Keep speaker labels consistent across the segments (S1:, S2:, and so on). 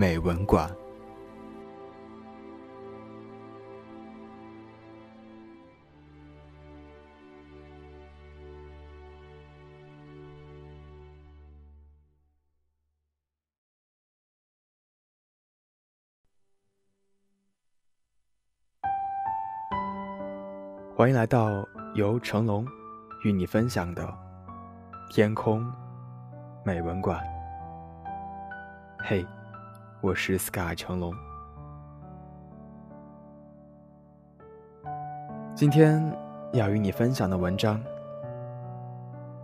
S1: 美文馆》。欢迎来到由成龙与你分享的《天空美文馆》。嘿，我是 Sky 成龙。今天要与你分享的文章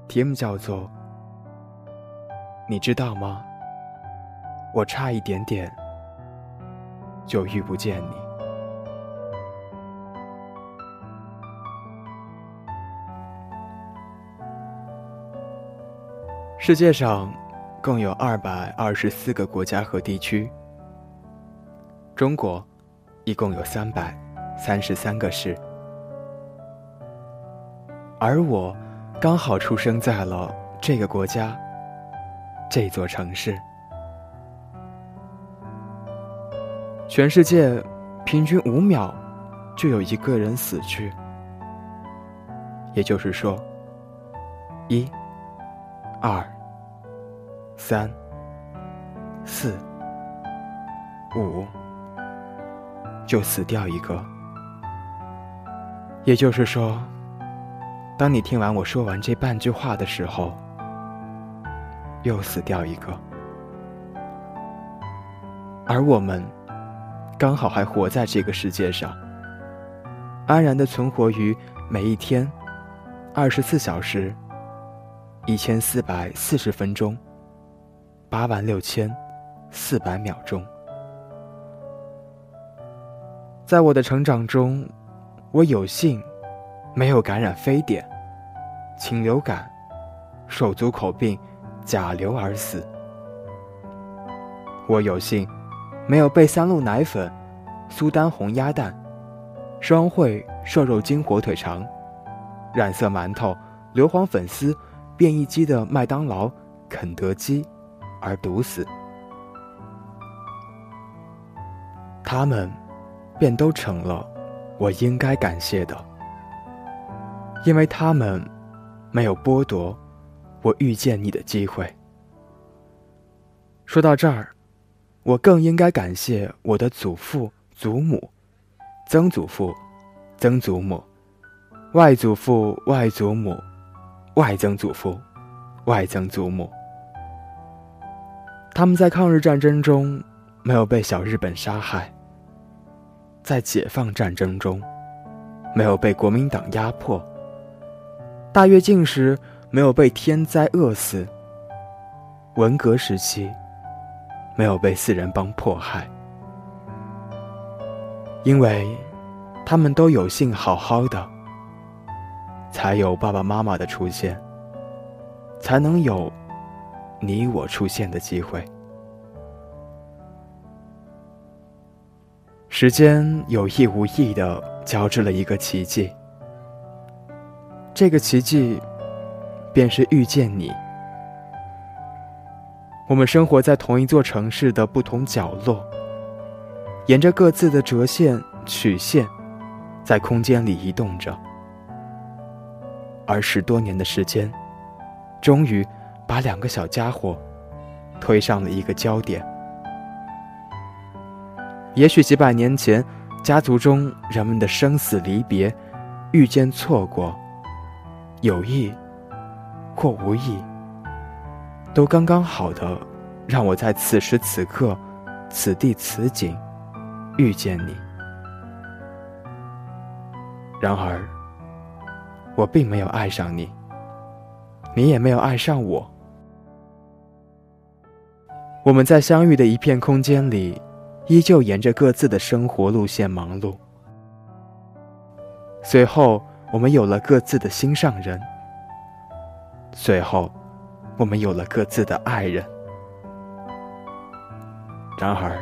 S1: 题目叫做《你知道吗？我差一点点就遇不见你》。世界上共有二百二十四个国家和地区，中国一共有三百三十三个市，而我刚好出生在了这个国家，这座城市。全世界平均五秒就有一个人死去，也就是说，一。二、三、四、五，就死掉一个。也就是说，当你听完我说完这半句话的时候，又死掉一个。而我们刚好还活在这个世界上，安然的存活于每一天，二十四小时。一千四百四十分钟，八万六千四百秒钟。在我的成长中，我有幸没有感染非典、禽流感、手足口病、甲流而死。我有幸没有被三鹿奶粉、苏丹红鸭蛋、双汇瘦肉精火腿肠、染色馒头、硫磺粉丝。变异鸡的麦当劳、肯德基，而毒死，他们便都成了我应该感谢的，因为他们没有剥夺我遇见你的机会。说到这儿，我更应该感谢我的祖父、祖母、曾祖父、曾祖母、外祖父、外祖母。外曾祖父、外曾祖母，他们在抗日战争中没有被小日本杀害，在解放战争中没有被国民党压迫，大跃进时没有被天灾饿死，文革时期没有被四人帮迫害，因为他们都有幸好好的。才有爸爸妈妈的出现，才能有你我出现的机会。时间有意无意的交织了一个奇迹，这个奇迹便是遇见你。我们生活在同一座城市的不同角落，沿着各自的折线曲线，在空间里移动着。而十多年的时间，终于把两个小家伙推上了一个焦点。也许几百年前，家族中人们的生死离别、遇见错过、有意或无意，都刚刚好的让我在此时此刻、此地此景遇见你。然而。我并没有爱上你，你也没有爱上我。我们在相遇的一片空间里，依旧沿着各自的生活路线忙碌。随后，我们有了各自的心上人。随后，我们有了各自的爱人。然而，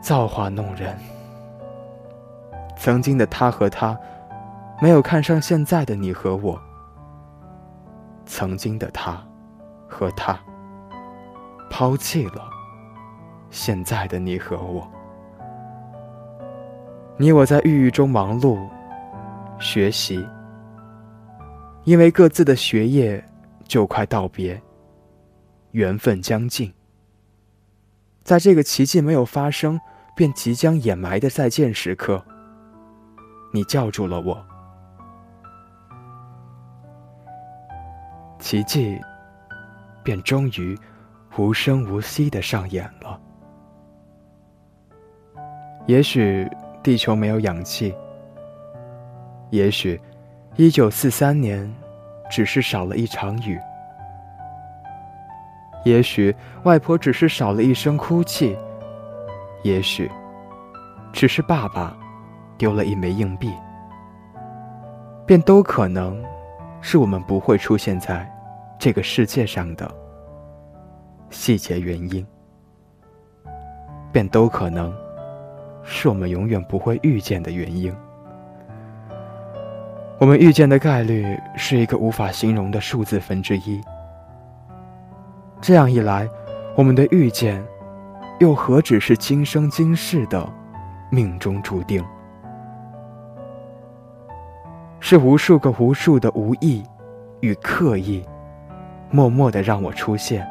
S1: 造化弄人，曾经的他和他，没有看上现在的你和我。曾经的他和他，抛弃了现在的你和我。你我在郁郁中忙碌，学习，因为各自的学业就快道别，缘分将尽。在这个奇迹没有发生便即将掩埋的再见时刻，你叫住了我，奇迹便终于无声无息的上演了。也许。地球没有氧气，也许，一九四三年，只是少了一场雨；也许外婆只是少了一声哭泣；也许，只是爸爸丢了一枚硬币，便都可能是我们不会出现在这个世界上的细节原因，便都可能。是我们永远不会遇见的原因。我们遇见的概率是一个无法形容的数字分之一。这样一来，我们的遇见，又何止是今生今世的命中注定？是无数个无数的无意与刻意，默默的让我出现。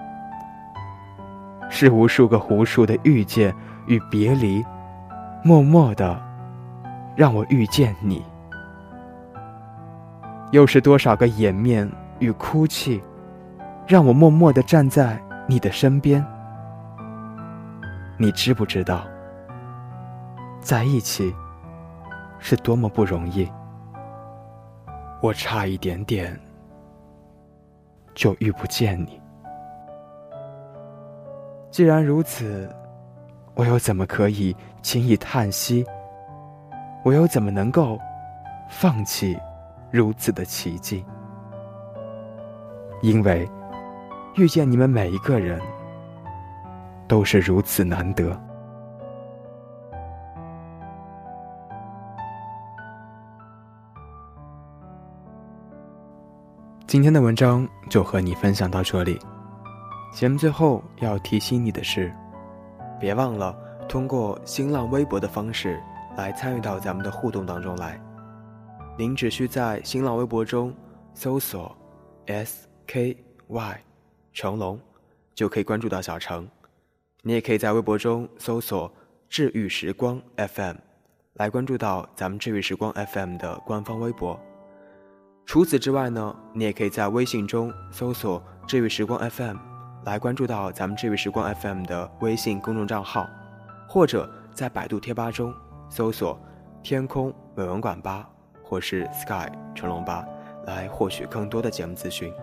S1: 是无数个无数的遇见与别离。默默的，让我遇见你。又是多少个掩面与哭泣，让我默默的站在你的身边。你知不知道，在一起是多么不容易？我差一点点就遇不见你。既然如此。我又怎么可以轻易叹息？我又怎么能够放弃如此的奇迹？因为遇见你们每一个人都是如此难得。今天的文章就和你分享到这里。节目最后要提醒你的是。别忘了通过新浪微博的方式来参与到咱们的互动当中来。您只需在新浪微博中搜索 “SKY 成龙”，就可以关注到小程。你也可以在微博中搜索“治愈时光 FM”，来关注到咱们治愈时光 FM 的官方微博。除此之外呢，你也可以在微信中搜索“治愈时光 FM”。来关注到咱们这位时光 FM 的微信公众账号，或者在百度贴吧中搜索“天空美文馆吧”或是 “Sky 成龙吧”，来获取更多的节目资讯。